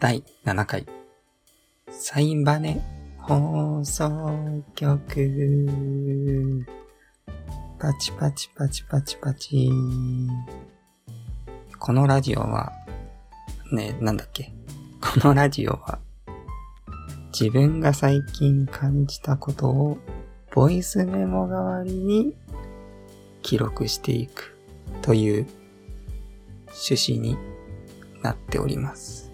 第7回、サインバネ放送局。パチパチパチパチパチ。このラジオは、ね、なんだっけ？このラジオは、自分が最近感じたことを、ボイスメモ代わりに記録していくという趣旨になっております。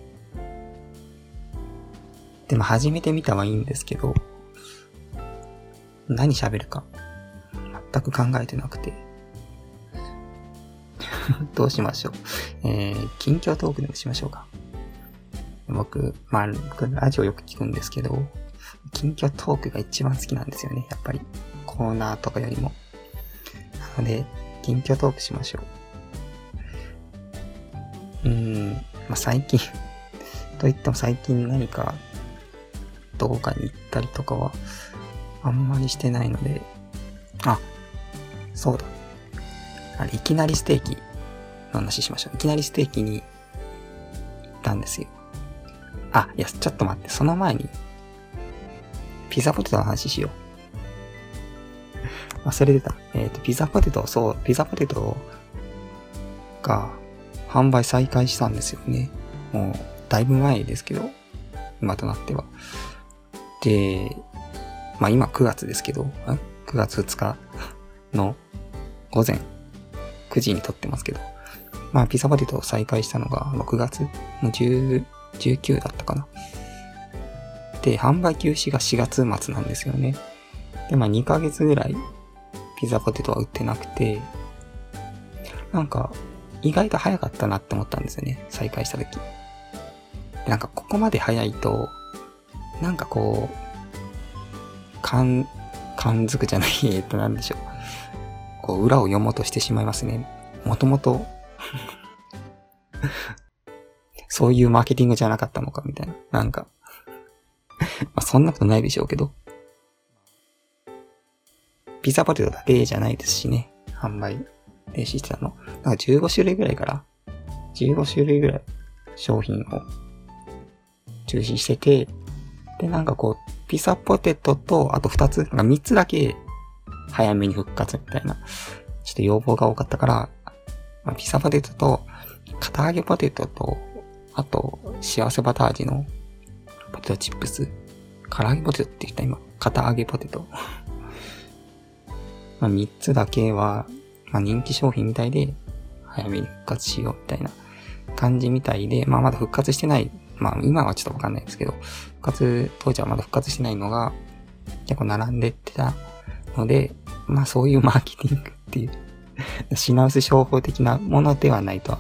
でも始めてみたはいいんですけど、何喋るか全く考えてなくて。どうしましょう。えー、近況トークでもしましょうか。僕、まあ、僕ラジオよく聞くんですけど、近況トークが一番好きなんですよね、やっぱり。コーナーとかよりも。なので、近況トークしましょう。うーん、まあ、最近と言っても最近何か、どこかに行ったりとかは、あんまりしてないので、あ、そうだ。あれ、いきなりステーキの話しましょう。いきなりステーキに行ったんですよ。あ、いや、ちょっと待って、その前に、ピザポテトの話しよう。忘れてた。えっ、ー、と、ピザポテト、そう、ピザポテトが販売再開したんですよね。もう、だいぶ前ですけど、今となっては。で、まあ今9月ですけど、9月2日の午前9時に撮ってますけど、まあピザポテトを再開したのが6月の10、19だったかな。で、販売休止が4月末なんですよね。で、まあ2ヶ月ぐらいピザポテトは売ってなくて、なんか意外と早かったなって思ったんですよね。再開した時。なんかここまで早いと、なんかこう、感、感づくじゃない、えっとなんでしょう。こう裏を読もうとしてしまいますね。もともと そういうマーケティングじゃなかったのかみたいな。なんか まあそんなことないでしょうけど。ピザポテトだけじゃないですしね。販売停止してたの。なんか15種類ぐらいから、15種類ぐらい商品を中止してて、で、なんかこう、ピザポテトと、あと2つ、なんか3つだけ早めに復活みたいな、ちょっと要望が多かったから、まあ、ピザポテトと、片揚げポテトと、あと、幸せバター味のポテトチップス。唐揚げポテトって言った今。片揚げポテト。まあ、3つだけは、まあ、人気商品みたいで、早めに復活しようみたいな感じみたいで、まあ、まだ復活してない。まあ、今はちょっとわかんないですけど、復活、当時はまだ復活してないのが、結構並んでってたので、まあ、そういうマーケティングっていう品薄商法的なものではないとは、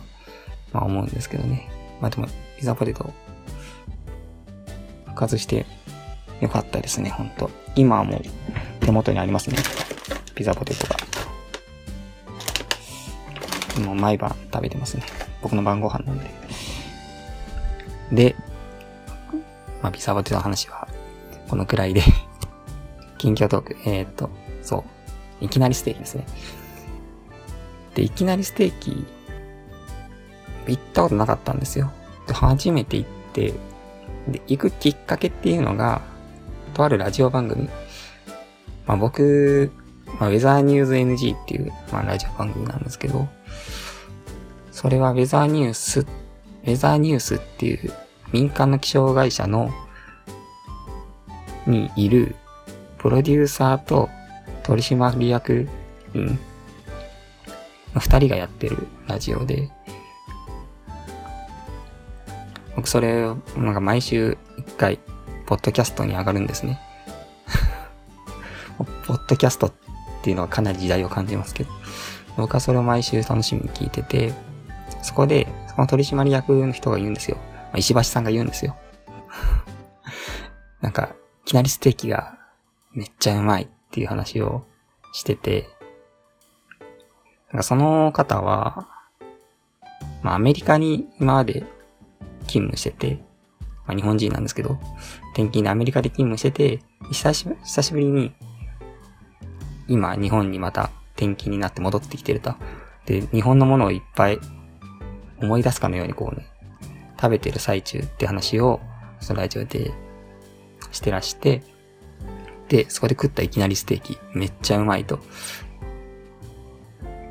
まあ思うんですけどね。まあでも、ピザポテト、復活してよかったですね、ほんと。今はもう手元にありますね。ピザポテトが。もう毎晩食べてますね。僕の晩ご飯なんで。で、まあ、ピザポテの話は、このくらいで 近況トーク。えー、っと、そう。いきなりステーキですね。で、いきなりステーキ、行ったことなかったんですよ。で、初めて行って、で、行くきっかけっていうのが、とあるラジオ番組。まあ僕、まあ、ウェザーニューズ NG っていう、まあラジオ番組なんですけど、それはウェザーニュース、ウェザーニュースっていう民間の気象会社の、にいる、プロデューサーと取締役員。の二人がやってるラジオで、僕それを、なんか毎週一回、ポッドキャストに上がるんですね。ポッドキャストっていうのはかなり時代を感じますけど、僕はそれを毎週楽しみに聞いてて、そこで、その取締役の人が言うんですよ。ま石橋さんが言うんですよ。なんか、いきなりステーキがめっちゃうまいっていう話をしてて、なんかその方は、まあアメリカに今まで勤務してて、まあ日本人なんですけど、転勤でアメリカで勤務してて、久し久しぶりに、今日本にまた転勤になって戻ってきてると。で、日本のものをいっぱい思い出すかのようにこうね、食べてる最中って話を、そのラジオでしてらして、で、そこで食ったいきなりステーキ、めっちゃうまいと。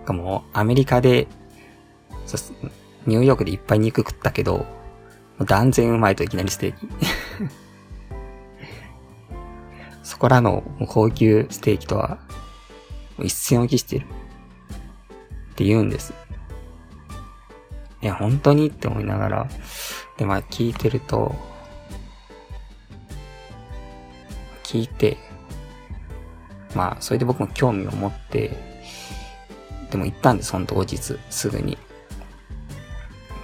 かもう、アメリカで、ニューヨークでいっぱい肉食ったけど、断然うまいといきなりステーキ。そこらの高級ステーキとは、一線を期してる。って言うんです。いや、本当に？って思いながら、で、まあ聞いてると、聞いて、まあ、それで僕も興味を持って、でも行ったんです、ほんと後日、すぐに。い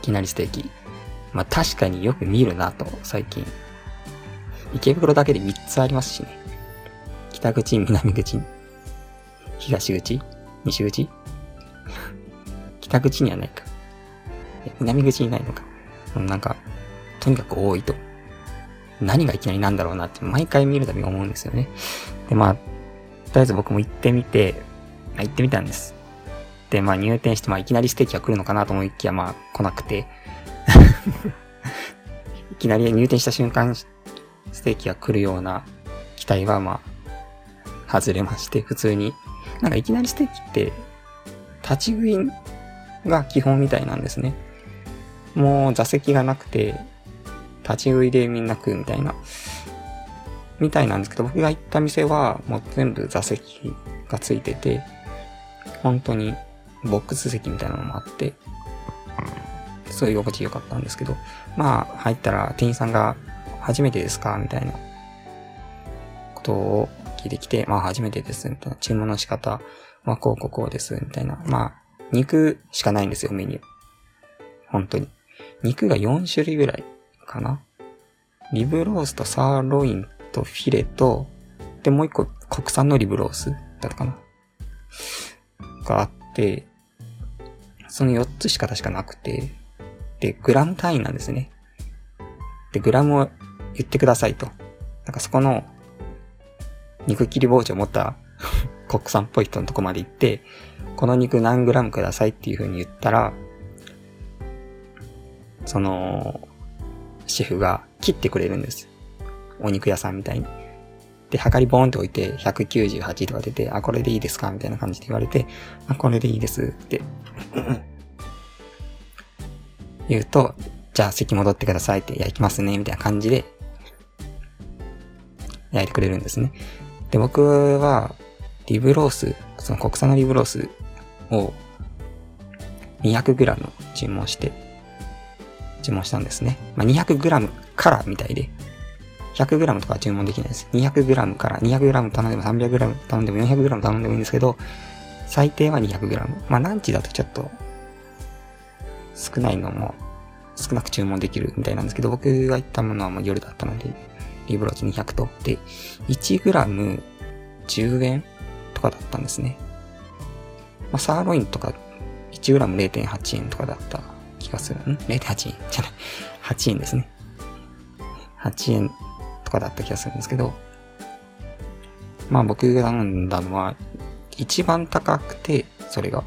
きなりステーキ。まあ確かによく見るなと、最近。池袋だけで3つありますしね。北口、南口、東口、西口？北口にはないか。南口にないのか。なんか、とにかく多いと。何がいきなりなんだろうなって毎回見るたび思うんですよね。で、まあ、とりあえず僕も行ってみてあ、行ってみたんです。で、まあ入店して、まあいきなりステーキが来るのかなと思いきや、まあ来なくて いきなり入店した瞬間、ステーキが来るような期待は、まあ、外れまして、普通に。なんかいきなりステーキって、立ち食いが基本みたいなんですね。もう座席がなくて、立ち食いでみんな食うみたいな。みたいなんですけど、僕が行った店はもう全部座席がついてて、本当にボックス席みたいなのもあって、そうい心地よかったんですけど、まあ入ったら店員さんが初めてですかみたいなことを聞いてきて、まあ初めてです、みたいな。注文の仕方はこうこうこうです、みたいな。まあ、肉しかないんですよ、メニュー。本当に。肉が4種類ぐらいかな。リブロースとサーロインとフィレと、で、もう一個国産のリブロースだったかな。があって、その4つしか確かなくて、で、グラム単位なんですね。で、グラムを言ってくださいと。なんかそこの、肉切り包丁を持った 国産っぽい人のとこまで行って、この肉何グラムくださいっていう風に言ったら、その、シェフが切ってくれるんです。お肉屋さんみたいに。で、はかりボーンって置いて、198とか出て、あ、これでいいですかみたいな感じで言われて、あ、これでいいですって言うと、じゃあ席戻ってくださいって、いや、行きますね、みたいな感じで、焼いてくれるんですね。で、僕は、リブロース、その国産のリブロースを 200g 注文して、注文したんですね。まあ、200g からみたいで、100g とか注文できないです。200g から 200g 頼んでも 300g 頼んでも 400g 頼んでもいいんですけど、最低は 200g。まあ、ランチだとちょっと少ないのも少なく注文できるみたいなんですけど、僕が行ったものはもう夜だったので、リブローチ200と。で、1g10 円とかだったんですね。まあ、サーロインとか 1g0.8 円とかだった気がする。ん ?0.8 円じゃない。8円ですね。8円とかだった気がするんですけど、まあ僕が頼んだのは、一番高くて、それが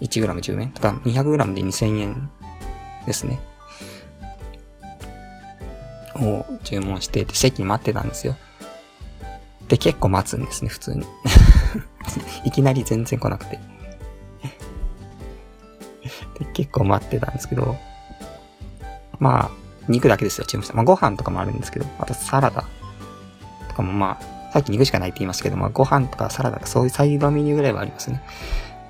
1g10 円？とか 200g で2000円ですね。を注文してて、席待ってたんですよ。で、結構待つんですね、普通に。いきなり全然来なくて。結構待ってたんですけど、まあ、肉だけですよ、注文した。まあ、ご飯とかもあるんですけど、あとサラダとかもまあ、さっき肉しかないって言いましたけど、まあ、ご飯とかサラダとかそういうサイドメニューぐらいはありますね。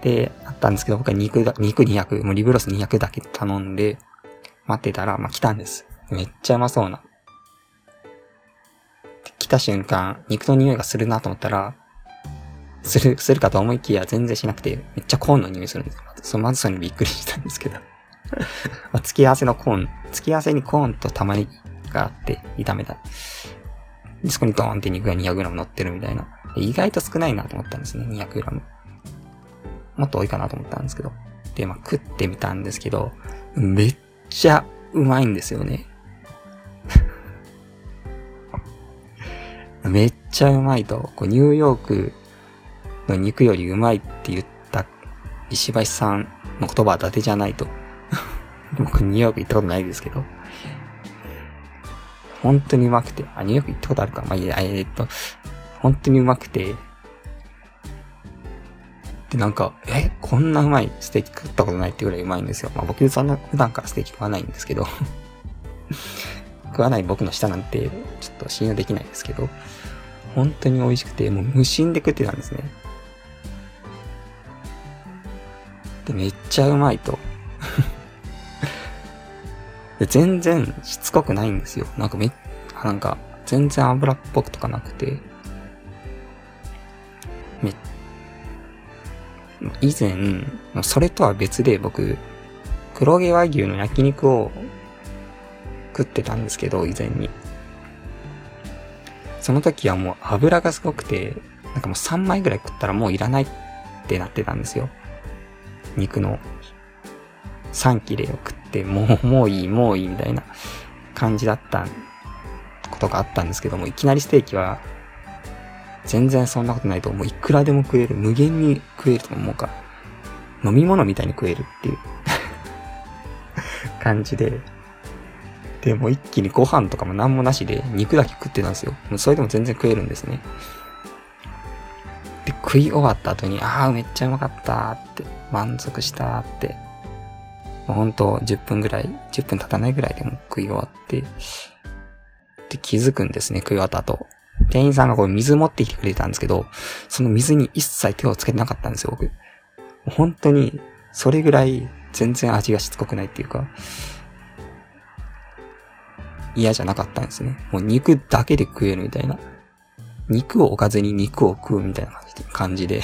で、あったんですけど、僕は肉が、肉200、もうリブロス200だけ頼んで、待ってたら、まあ、来たんです。めっちゃうまそうな。来た瞬間、肉の匂いがするなと思ったら、する、するかと思いきや全然しなくて、めっちゃコーンの匂いするんですよ。そうまずそれにびっくりしたんですけど。まあ、付き合わせのコーン、付き合わせにコーンと玉ねぎがあって、炒めた。で、そこにドーンって肉が 200g 乗ってるみたいな。意外と少ないなと思ったんですね、200g。もっと多いかなと思ったんですけど。で、まあ、食ってみたんですけど、めっちゃうまいんですよね。めっちゃうまいと、こうニューヨークの肉よりうまいって言った石橋さんの言葉は伊達じゃないと。僕ニューヨーク行ったことないですけど、本当にうまくて、あ、ニューヨーク行ったことあるかまあいや、え、っと、本当にうまくて、で、なんか、え、こんなうまいステーキ食ったことないってぐらいうまいんですよ。まあ僕そんな普段からステーキ食わないんですけど 食わない僕の舌なんて、ちょっと信用できないですけど、本当に美味しくて、もう無心で食ってたんですね。で、めっちゃうまいと。で全然しつこくないんですよ。なんかめ、なんか、全然油っぽくとかなくて、め、以前、それとは別で僕、黒毛和牛の焼肉を食ってたんですけど、以前に。その時はもう油がすごくて、なんかもう3枚ぐらい食ったらもういらないってなってたんですよ。肉の3切れを食って、もう、もういい、もういいみたいな感じだったことがあったんですけども、いきなりステーキは、全然そんなことないと、もう。いくらでも食える、無限に食えると思うか、飲み物みたいに食えるっていう。感じで、で、もう一気にご飯とかも何もなしで肉だけ食ってたんですよ。それでも全然食えるんですね。食い終わった後に、ああ、めっちゃうまかったって、満足したって、もうほんと10分ぐらい、10分経たないぐらいでも食い終わって、で、気づくんですね、食い終わった後。店員さんがこう水持ってきてくれたんですけど、その水に一切手をつけてなかったんですよ、僕。本当に、それぐらい全然味がしつこくないっていうか、嫌じゃなかったんですね。もう肉だけで食えるみたいな。肉を置かずに肉を食うみたいな感じで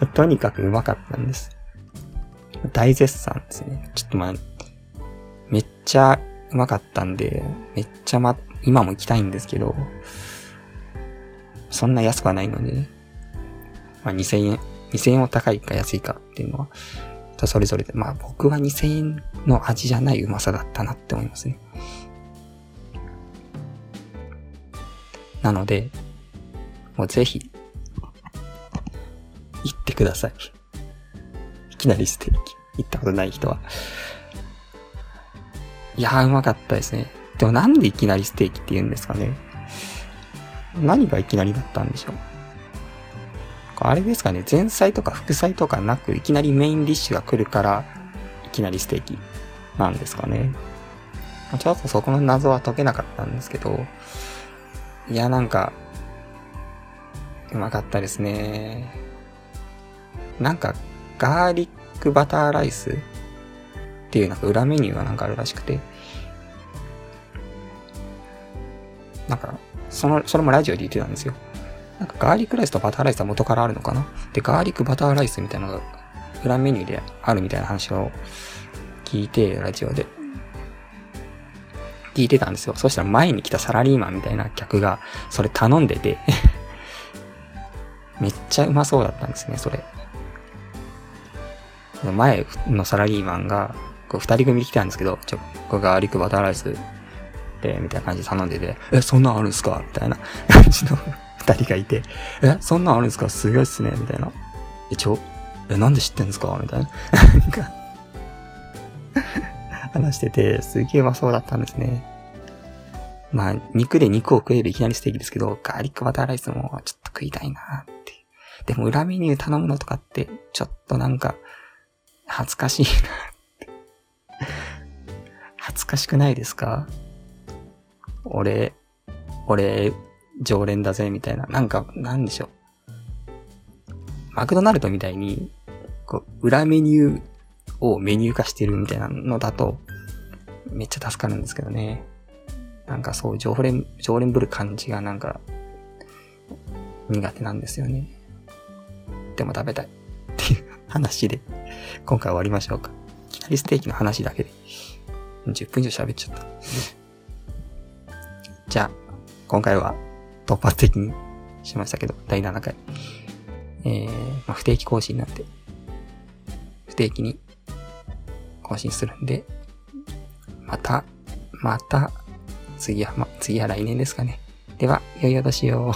とにかくうまかったんです。大絶賛ですね。ちょっとまあ、めっちゃうまかったんで、めっちゃま、今も行きたいんですけど、そんな安くはないので、ねまあ2000円、2000円は高いか安いかっていうのは、人それぞれで、まあ僕は2000円の味じゃないうまさだったなって思いますね。なので、もうぜひ、行ってください。いきなりステーキ。行ったことない人は。いやー、うまかったですね。でもなんでいきなりステーキって言うんですかね。何がいきなりだったんでしょう。あれですかね、前菜とか副菜とかなく、いきなりメインディッシュが来るから、いきなりステーキなんですかね。ちょっとそこの謎は解けなかったんですけど、いや、なんか、うまかったですね。なんか、ガーリックバターライスっていうなんか裏メニューがなんかあるらしくて、なんか、その、それもラジオで言ってたんですよ。なんかガーリックライスとバターライスは元からあるのかな？で、ガーリックバターライスみたいなのが裏メニューであるみたいな話を聞いて、ラジオで。聞いてたんですよ。そしたら前に来たサラリーマンみたいな客が、それ頼んでて めっちゃうまそうだったんですね、それ。前のサラリーマンが、こう二人組で来たんですけど、ちょ、これガーリックバターライスで、みたいな感じで頼んでて、え、そんなんあるんすか？みたいな感じの 二人がいて、え、そんなんあるんすか？すごいっすねみたいな。え、ちょ、え、なんで知ってんすか？みたいな。なんか話してて、すげえうまそうだったんですね。まあ、肉で肉を食えるいきなりステーキですけど、ガーリックバターライスもちょっと食いたいなって。でも裏メニュー頼むのとかって、ちょっとなんか、恥ずかしいなって恥ずかしくないですか？俺、俺、常連だぜ、みたいな。なんか、なんでしょう。マクドナルドみたいに、こう、裏メニューをメニュー化してるみたいなのだと、めっちゃ助かるんですけどね。なんかそう、常連、常連ぶる感じがなんか、苦手なんですよね。でも食べたい。っていう話で、今回終わりましょうか。いきなりステーキの話だけで、10分以上喋っちゃった。じゃあ、今回は突発的にしましたけど、第7回。えー、まあ、不定期更新なんで、不定期に更新するんで、また、また、次は、ま、次は来年ですかね。では、良いお年を。